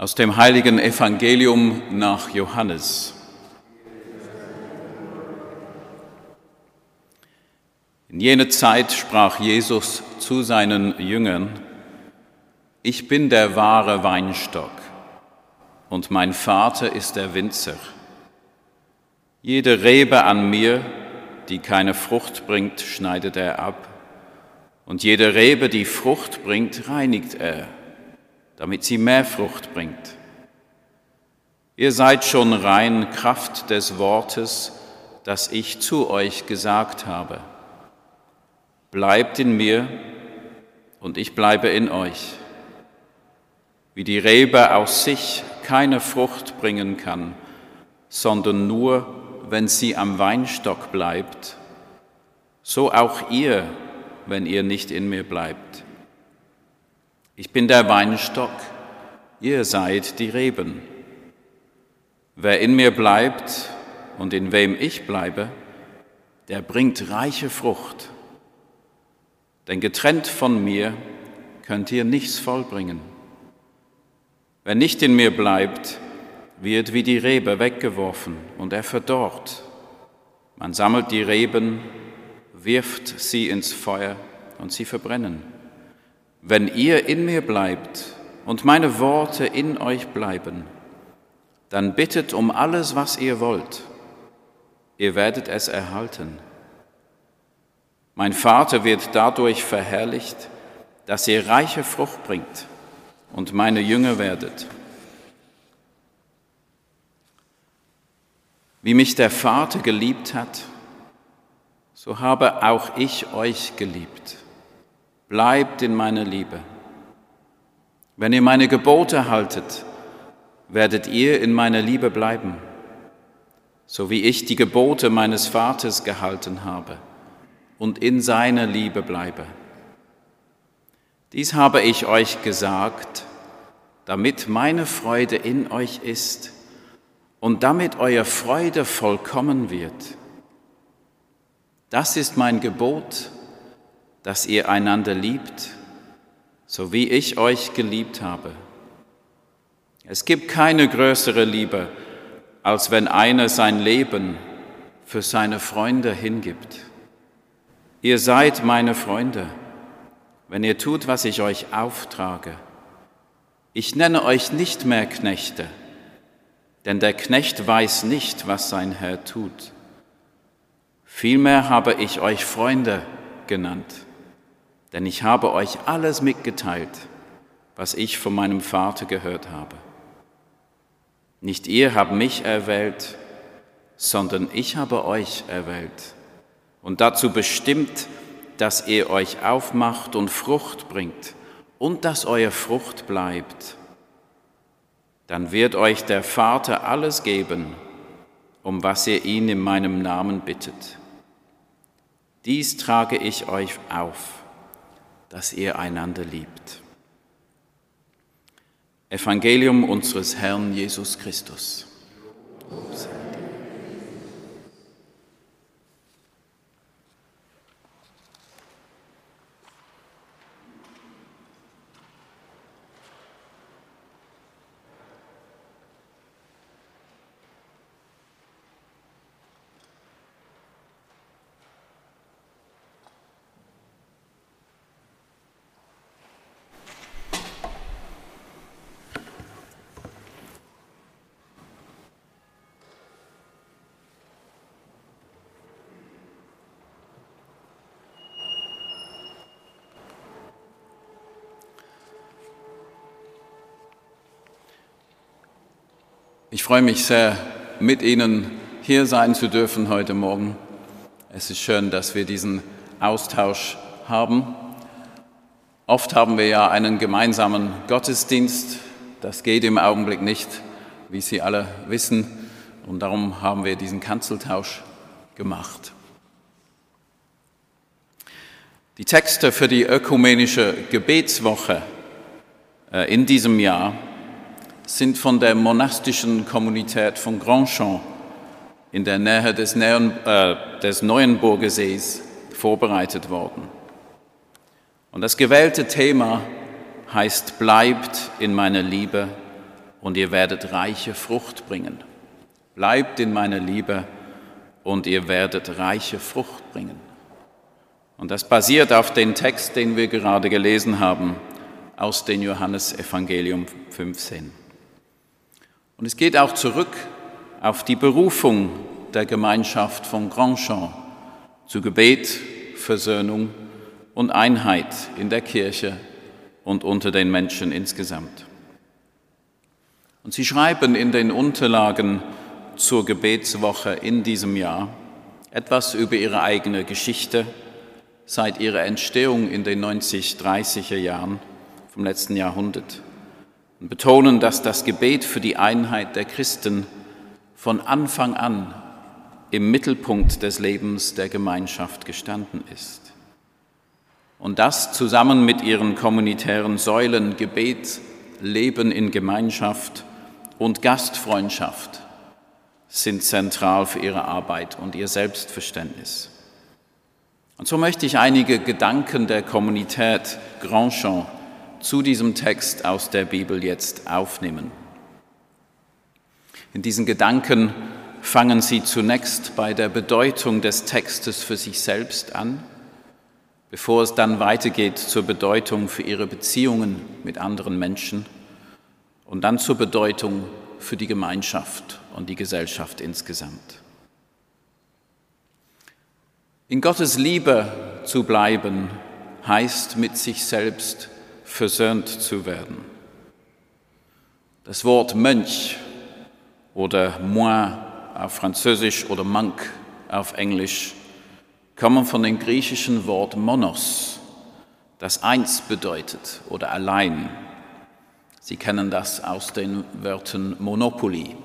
Aus dem heiligen Evangelium nach Johannes. In jener Zeit sprach Jesus zu seinen Jüngern, Ich bin der wahre Weinstock und mein Vater ist der Winzer. Jede Rebe an mir, die keine Frucht bringt, schneidet er ab, und jede Rebe, die Frucht bringt, reinigt er damit sie mehr Frucht bringt. Ihr seid schon rein Kraft des Wortes, das ich zu euch gesagt habe. Bleibt in mir und ich bleibe in euch. Wie die Rebe aus sich keine Frucht bringen kann, sondern nur, wenn sie am Weinstock bleibt, so auch ihr, wenn ihr nicht in mir bleibt. Ich bin der Weinstock, ihr seid die Reben. Wer in mir bleibt und in wem ich bleibe, der bringt reiche Frucht. Denn getrennt von mir könnt ihr nichts vollbringen. Wer nicht in mir bleibt, wird wie die Rebe weggeworfen und er verdorrt. Man sammelt die Reben, wirft sie ins Feuer und sie verbrennen. Wenn ihr in mir bleibt und meine Worte in euch bleiben, dann bittet um alles, was ihr wollt. Ihr werdet es erhalten. Mein Vater wird dadurch verherrlicht, dass ihr reiche Frucht bringt und meine Jünger werdet. Wie mich der Vater geliebt hat, so habe auch ich euch geliebt. Bleibt in meiner Liebe. Wenn ihr meine Gebote haltet, werdet ihr in meiner Liebe bleiben, so wie ich die Gebote meines Vaters gehalten habe und in seiner Liebe bleibe. Dies habe ich euch gesagt, damit meine Freude in euch ist und damit euer Freude vollkommen wird. Das ist mein Gebot dass ihr einander liebt, so wie ich euch geliebt habe. Es gibt keine größere Liebe, als wenn einer sein Leben für seine Freunde hingibt. Ihr seid meine Freunde, wenn ihr tut, was ich euch auftrage. Ich nenne euch nicht mehr Knechte, denn der Knecht weiß nicht, was sein Herr tut. Vielmehr habe ich euch Freunde genannt denn ich habe euch alles mitgeteilt, was ich von meinem Vater gehört habe. Nicht ihr habt mich erwählt, sondern ich habe euch erwählt und dazu bestimmt, dass ihr euch aufmacht und Frucht bringt und dass euer Frucht bleibt. Dann wird euch der Vater alles geben, um was ihr ihn in meinem Namen bittet. Dies trage ich euch auf dass ihr einander liebt. Evangelium unseres Herrn Jesus Christus. Ich freue mich sehr, mit Ihnen hier sein zu dürfen heute Morgen. Es ist schön, dass wir diesen Austausch haben. Oft haben wir ja einen gemeinsamen Gottesdienst. Das geht im Augenblick nicht, wie Sie alle wissen. Und darum haben wir diesen Kanzeltausch gemacht. Die Texte für die ökumenische Gebetswoche äh, in diesem Jahr sind von der monastischen Kommunität von Grandchamp in der Nähe des, Neuen, äh, des Neuenburger vorbereitet worden. Und das gewählte Thema heißt Bleibt in meiner Liebe und ihr werdet reiche Frucht bringen. Bleibt in meiner Liebe und ihr werdet reiche Frucht bringen. Und das basiert auf dem Text, den wir gerade gelesen haben aus dem Johannesevangelium 15. Und es geht auch zurück auf die Berufung der Gemeinschaft von Grandchamp zu Gebet, Versöhnung und Einheit in der Kirche und unter den Menschen insgesamt. Und sie schreiben in den Unterlagen zur Gebetswoche in diesem Jahr etwas über ihre eigene Geschichte seit ihrer Entstehung in den 90-30er Jahren vom letzten Jahrhundert und betonen, dass das Gebet für die Einheit der Christen von Anfang an im Mittelpunkt des Lebens der Gemeinschaft gestanden ist. Und das zusammen mit ihren kommunitären Säulen Gebet, Leben in Gemeinschaft und Gastfreundschaft sind zentral für ihre Arbeit und ihr Selbstverständnis. Und so möchte ich einige Gedanken der Kommunität Grandchamp zu diesem Text aus der Bibel jetzt aufnehmen. In diesen Gedanken fangen Sie zunächst bei der Bedeutung des Textes für sich selbst an, bevor es dann weitergeht zur Bedeutung für Ihre Beziehungen mit anderen Menschen und dann zur Bedeutung für die Gemeinschaft und die Gesellschaft insgesamt. In Gottes Liebe zu bleiben heißt mit sich selbst versöhnt zu werden. Das Wort Mönch oder Moin auf Französisch oder Monk auf Englisch kommen von dem griechischen Wort Monos, das eins bedeutet oder allein. Sie kennen das aus den Wörtern Monopoly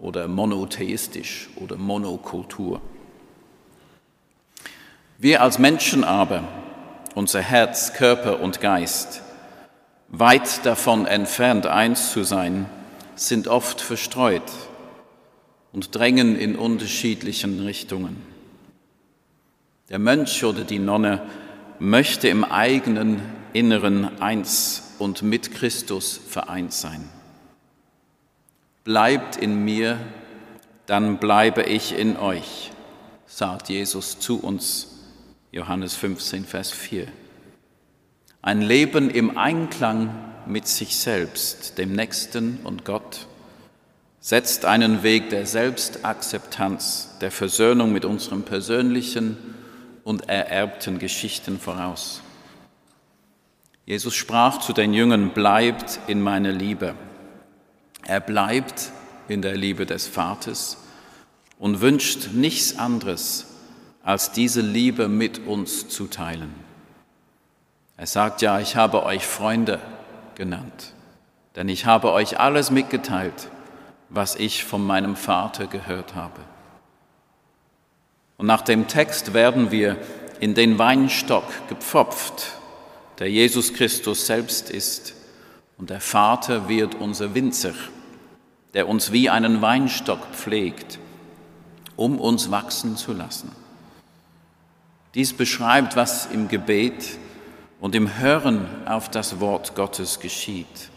oder monotheistisch oder Monokultur. Wir als Menschen aber, unser Herz, Körper und Geist, weit davon entfernt eins zu sein, sind oft verstreut und drängen in unterschiedlichen Richtungen. Der Mönch oder die Nonne möchte im eigenen Inneren eins und mit Christus vereint sein. Bleibt in mir, dann bleibe ich in euch, sagt Jesus zu uns, Johannes 15, Vers 4. Ein Leben im Einklang mit sich selbst, dem Nächsten und Gott, setzt einen Weg der Selbstakzeptanz, der Versöhnung mit unseren persönlichen und ererbten Geschichten voraus. Jesus sprach zu den Jüngern, bleibt in meiner Liebe. Er bleibt in der Liebe des Vaters und wünscht nichts anderes, als diese Liebe mit uns zu teilen. Er sagt ja, ich habe euch Freunde genannt, denn ich habe euch alles mitgeteilt, was ich von meinem Vater gehört habe. Und nach dem Text werden wir in den Weinstock gepfropft, der Jesus Christus selbst ist. Und der Vater wird unser Winzer, der uns wie einen Weinstock pflegt, um uns wachsen zu lassen. Dies beschreibt, was im Gebet und im Hören auf das Wort Gottes geschieht.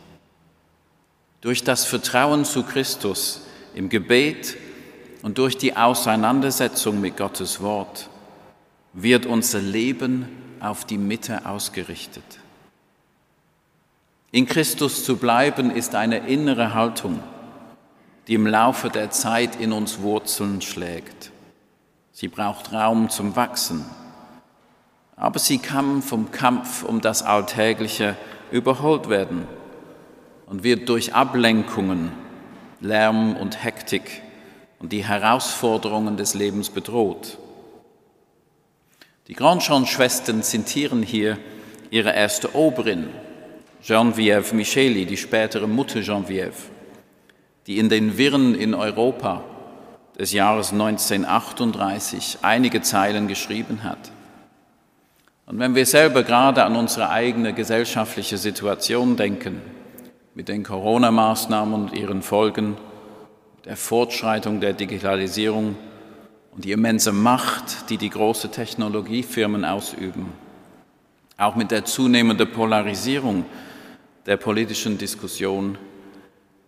Durch das Vertrauen zu Christus im Gebet und durch die Auseinandersetzung mit Gottes Wort wird unser Leben auf die Mitte ausgerichtet. In Christus zu bleiben ist eine innere Haltung, die im Laufe der Zeit in uns Wurzeln schlägt. Sie braucht Raum zum Wachsen aber sie kann vom Kampf um das Alltägliche überholt werden und wird durch Ablenkungen, Lärm und Hektik und die Herausforderungen des Lebens bedroht. Die Grandjean-Schwestern zitieren hier ihre erste Oberin, Geneviève Micheli, die spätere Mutter Geneviève, die in den Wirren in Europa des Jahres 1938 einige Zeilen geschrieben hat. Und wenn wir selber gerade an unsere eigene gesellschaftliche Situation denken, mit den Corona-Maßnahmen und ihren Folgen, der Fortschreitung der Digitalisierung und die immense Macht, die die großen Technologiefirmen ausüben, auch mit der zunehmenden Polarisierung der politischen Diskussion,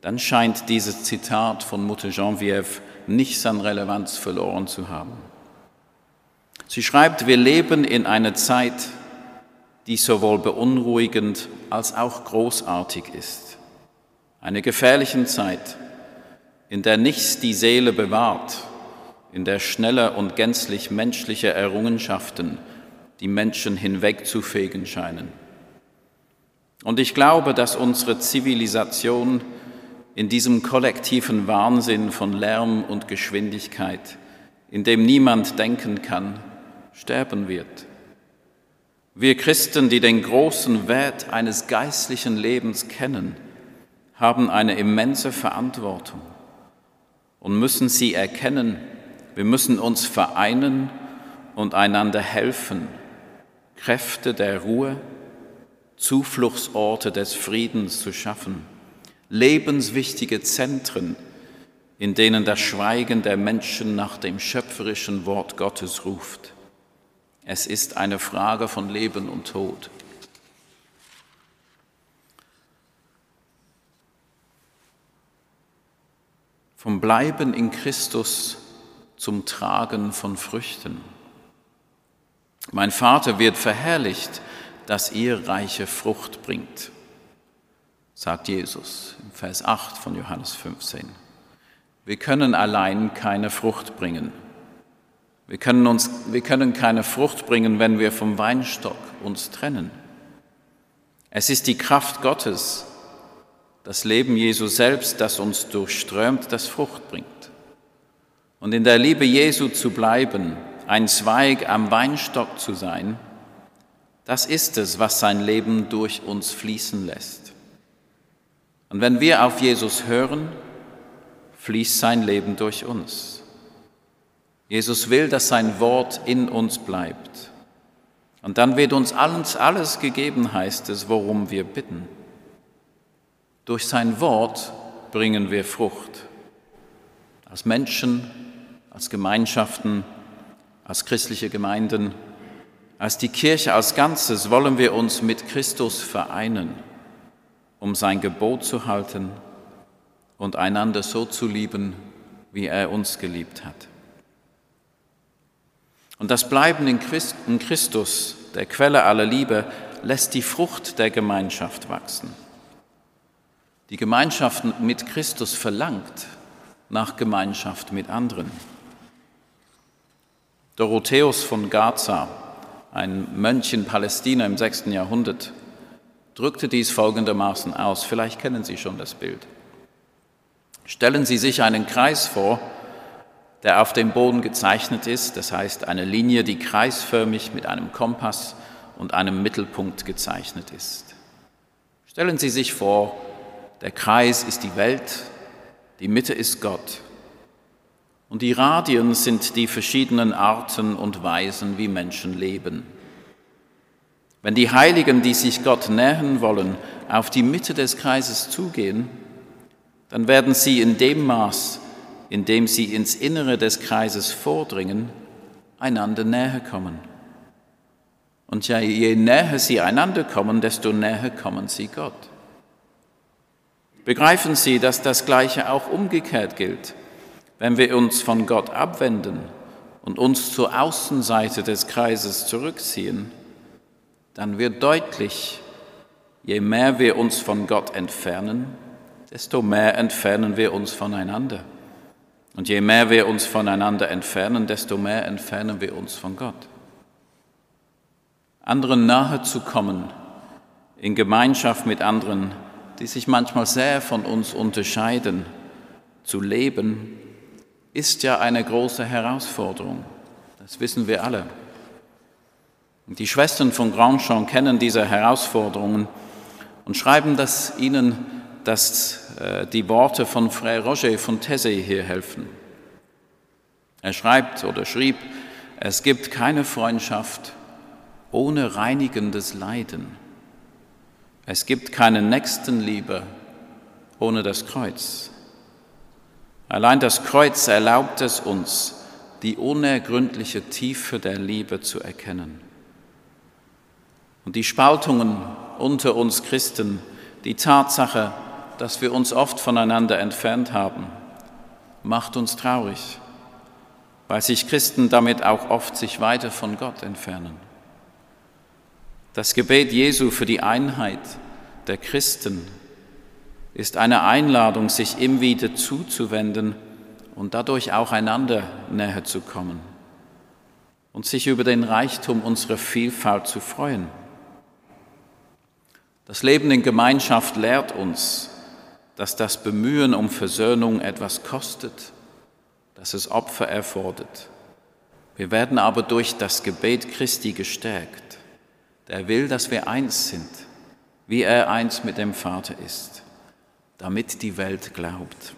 dann scheint dieses Zitat von Mutter Geneviève nichts an Relevanz verloren zu haben. Sie schreibt, wir leben in einer Zeit, die sowohl beunruhigend als auch großartig ist. Eine gefährliche Zeit, in der nichts die Seele bewahrt, in der schnelle und gänzlich menschliche Errungenschaften die Menschen hinwegzufegen scheinen. Und ich glaube, dass unsere Zivilisation in diesem kollektiven Wahnsinn von Lärm und Geschwindigkeit, in dem niemand denken kann, sterben wird. Wir Christen, die den großen Wert eines geistlichen Lebens kennen, haben eine immense Verantwortung und müssen sie erkennen. Wir müssen uns vereinen und einander helfen, Kräfte der Ruhe, Zufluchtsorte des Friedens zu schaffen, lebenswichtige Zentren, in denen das Schweigen der Menschen nach dem schöpferischen Wort Gottes ruft. Es ist eine Frage von Leben und Tod. Vom Bleiben in Christus zum Tragen von Früchten. Mein Vater wird verherrlicht, dass ihr reiche Frucht bringt, sagt Jesus im Vers 8 von Johannes 15. Wir können allein keine Frucht bringen. Wir können, uns, wir können keine Frucht bringen, wenn wir vom Weinstock uns trennen. Es ist die Kraft Gottes, das Leben Jesu selbst, das uns durchströmt, das Frucht bringt. Und in der Liebe Jesu zu bleiben, ein Zweig am Weinstock zu sein, das ist es, was sein Leben durch uns fließen lässt. Und wenn wir auf Jesus hören, fließt sein Leben durch uns. Jesus will, dass sein Wort in uns bleibt. Und dann wird uns alles, alles gegeben, heißt es, worum wir bitten. Durch sein Wort bringen wir Frucht. Als Menschen, als Gemeinschaften, als christliche Gemeinden, als die Kirche als Ganzes wollen wir uns mit Christus vereinen, um sein Gebot zu halten und einander so zu lieben, wie er uns geliebt hat. Und das Bleiben in Christus, der Quelle aller Liebe, lässt die Frucht der Gemeinschaft wachsen. Die Gemeinschaft mit Christus verlangt nach Gemeinschaft mit anderen. Dorotheus von Gaza, ein Mönch in Palästina im 6. Jahrhundert, drückte dies folgendermaßen aus. Vielleicht kennen Sie schon das Bild. Stellen Sie sich einen Kreis vor, der auf dem Boden gezeichnet ist, das heißt eine Linie, die kreisförmig mit einem Kompass und einem Mittelpunkt gezeichnet ist. Stellen Sie sich vor, der Kreis ist die Welt, die Mitte ist Gott und die Radien sind die verschiedenen Arten und Weisen, wie Menschen leben. Wenn die Heiligen, die sich Gott nähern wollen, auf die Mitte des Kreises zugehen, dann werden sie in dem Maß, indem sie ins Innere des Kreises vordringen, einander näher kommen. Und ja, je näher sie einander kommen, desto näher kommen sie Gott. Begreifen Sie, dass das Gleiche auch umgekehrt gilt. Wenn wir uns von Gott abwenden und uns zur Außenseite des Kreises zurückziehen, dann wird deutlich, je mehr wir uns von Gott entfernen, desto mehr entfernen wir uns voneinander. Und je mehr wir uns voneinander entfernen, desto mehr entfernen wir uns von Gott. Anderen nahe zu kommen, in Gemeinschaft mit anderen, die sich manchmal sehr von uns unterscheiden, zu leben, ist ja eine große Herausforderung. Das wissen wir alle. Die Schwestern von Grandchamp kennen diese Herausforderungen und schreiben das ihnen dass äh, die Worte von Frère Roger von Tessé hier helfen. Er schreibt oder schrieb, es gibt keine Freundschaft ohne reinigendes Leiden. Es gibt keine Nächstenliebe ohne das Kreuz. Allein das Kreuz erlaubt es uns, die unergründliche Tiefe der Liebe zu erkennen. Und die Spaltungen unter uns Christen, die Tatsache, dass wir uns oft voneinander entfernt haben, macht uns traurig, weil sich Christen damit auch oft sich weiter von Gott entfernen. Das Gebet Jesu für die Einheit der Christen ist eine Einladung, sich ihm wieder zuzuwenden und dadurch auch einander näher zu kommen und sich über den Reichtum unserer Vielfalt zu freuen. Das Leben in Gemeinschaft lehrt uns, dass das Bemühen um Versöhnung etwas kostet, dass es Opfer erfordert. Wir werden aber durch das Gebet Christi gestärkt. Der will, dass wir eins sind, wie er eins mit dem Vater ist, damit die Welt glaubt.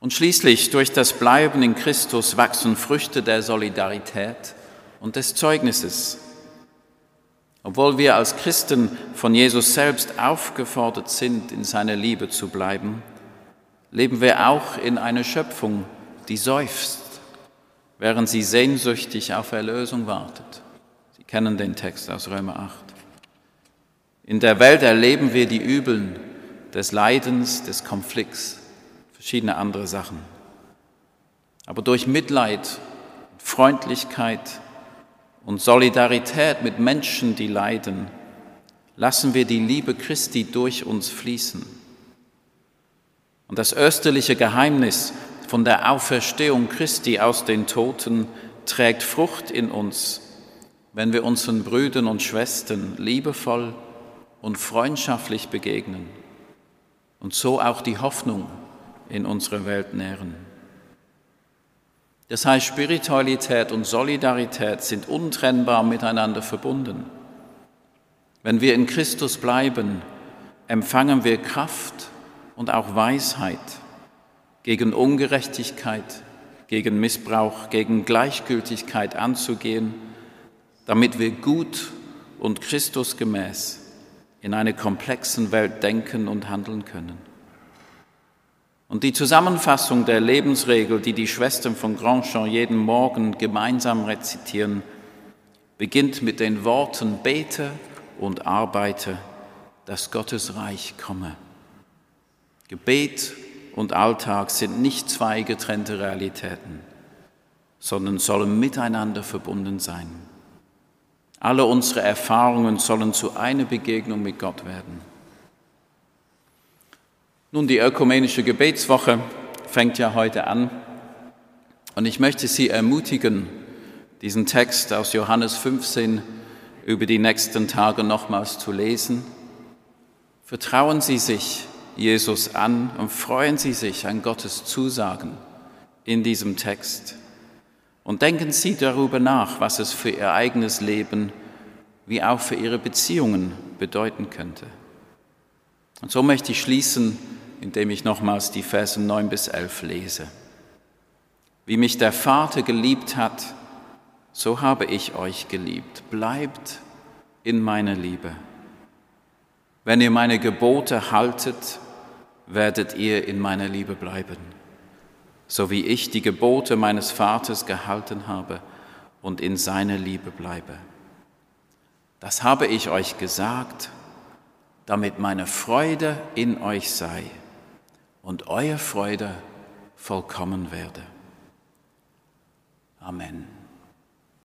Und schließlich durch das Bleiben in Christus wachsen Früchte der Solidarität und des Zeugnisses. Obwohl wir als Christen von Jesus selbst aufgefordert sind, in seiner Liebe zu bleiben, leben wir auch in einer Schöpfung, die seufzt, während sie sehnsüchtig auf Erlösung wartet. Sie kennen den Text aus Römer 8. In der Welt erleben wir die Übeln des Leidens, des Konflikts, verschiedene andere Sachen. Aber durch Mitleid, Freundlichkeit, und Solidarität mit Menschen, die leiden, lassen wir die Liebe Christi durch uns fließen. Und das österliche Geheimnis von der Auferstehung Christi aus den Toten trägt Frucht in uns, wenn wir unseren Brüdern und Schwestern liebevoll und freundschaftlich begegnen und so auch die Hoffnung in unserer Welt nähren. Das heißt, Spiritualität und Solidarität sind untrennbar miteinander verbunden. Wenn wir in Christus bleiben, empfangen wir Kraft und auch Weisheit gegen Ungerechtigkeit, gegen Missbrauch, gegen Gleichgültigkeit anzugehen, damit wir gut und Christusgemäß in einer komplexen Welt denken und handeln können. Und die Zusammenfassung der Lebensregel, die die Schwestern von Grandchamp jeden Morgen gemeinsam rezitieren, beginnt mit den Worten Bete und arbeite, dass Gottes Reich komme. Gebet und Alltag sind nicht zwei getrennte Realitäten, sondern sollen miteinander verbunden sein. Alle unsere Erfahrungen sollen zu einer Begegnung mit Gott werden. Nun, die ökumenische Gebetswoche fängt ja heute an und ich möchte Sie ermutigen, diesen Text aus Johannes 15 über die nächsten Tage nochmals zu lesen. Vertrauen Sie sich Jesus an und freuen Sie sich an Gottes Zusagen in diesem Text. Und denken Sie darüber nach, was es für Ihr eigenes Leben wie auch für Ihre Beziehungen bedeuten könnte. Und so möchte ich schließen indem ich nochmals die Verse 9 bis 11 lese. Wie mich der Vater geliebt hat, so habe ich euch geliebt. Bleibt in meiner Liebe. Wenn ihr meine Gebote haltet, werdet ihr in meiner Liebe bleiben, so wie ich die Gebote meines Vaters gehalten habe und in seiner Liebe bleibe. Das habe ich euch gesagt, damit meine Freude in euch sei und eure Freude vollkommen werde. Amen.